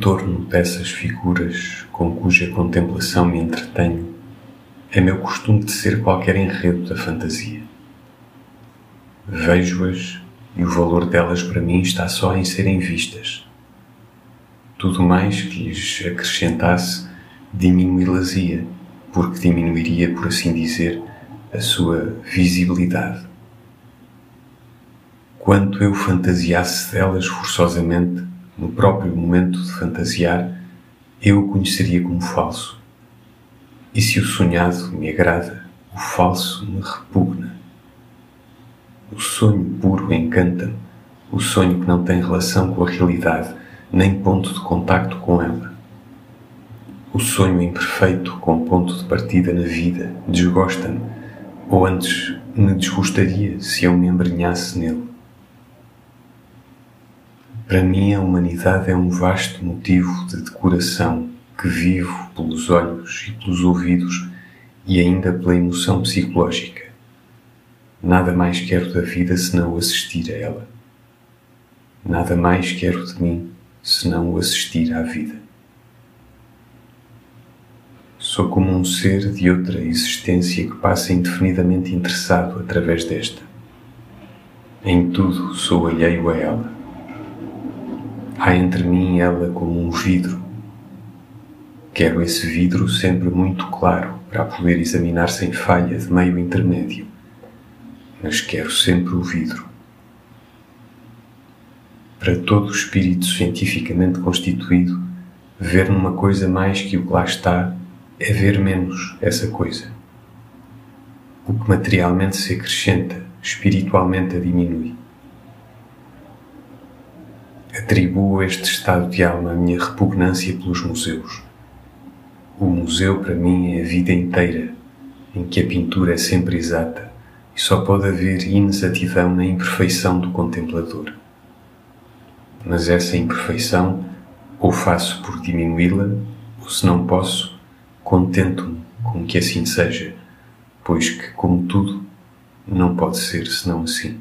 torno dessas figuras com cuja contemplação me entretenho, é meu costume tecer qualquer enredo da fantasia. Vejo-as e o valor delas para mim está só em serem vistas. Tudo mais que lhes acrescentasse diminuí-las-ia, porque diminuiria, por assim dizer, a sua visibilidade. Quanto eu fantasiasse delas forçosamente, no próprio momento de fantasiar, eu o conheceria como falso. E se o sonhado me agrada, o falso me repugna. O sonho puro encanta-me, o sonho que não tem relação com a realidade, nem ponto de contacto com ela. O sonho imperfeito com ponto de partida na vida desgosta-me, ou antes me desgostaria se eu me embrenhasse nele. Para mim, a humanidade é um vasto motivo de decoração que vivo pelos olhos e pelos ouvidos e ainda pela emoção psicológica. Nada mais quero da vida senão assistir a ela. Nada mais quero de mim senão assistir à vida. Sou como um ser de outra existência que passa indefinidamente interessado através desta. Em tudo sou alheio a ela. Há entre mim e ela como um vidro. Quero esse vidro sempre muito claro para poder examinar sem falha de meio intermédio, mas quero sempre o vidro. Para todo espírito cientificamente constituído, ver numa coisa mais que o que lá está é ver menos essa coisa. O que materialmente se acrescenta, espiritualmente a diminui. Atribuo este estado de alma a minha repugnância pelos museus. O museu para mim é a vida inteira, em que a pintura é sempre exata e só pode haver inexatidão na imperfeição do contemplador. Mas essa imperfeição ou faço por diminuí-la, ou se não posso, Contento-me com que assim seja, pois que, como tudo, não pode ser senão assim.